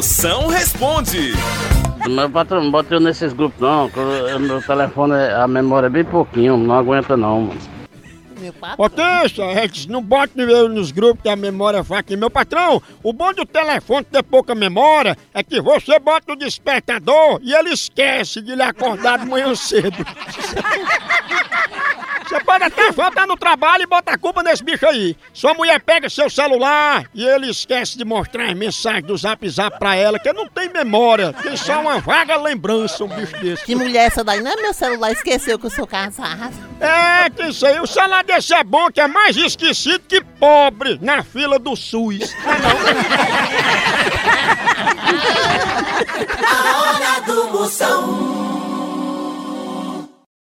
Moção responde. Meu patrão, não bota eu nesses grupos não, meu telefone, a memória é bem pouquinho, não aguenta não, mano. Meu patrão. Diz, não bote eu nos grupos que a memória é fraca. Meu patrão, o bom do telefone ter pouca memória é que você bota o despertador e ele esquece de lhe acordar de manhã cedo. Pode até faltar no trabalho e botar a culpa nesse bicho aí. Sua mulher pega seu celular e ele esquece de mostrar as mensagens do zap zap pra ela, que não tem memória, tem só uma vaga lembrança, um bicho desse. Que mulher é essa daí? Não é meu celular, esqueceu que eu sou casado. É, que isso aí, o celular desse é bom, que é mais esquecido que pobre na fila do SUS. A hora do Moção.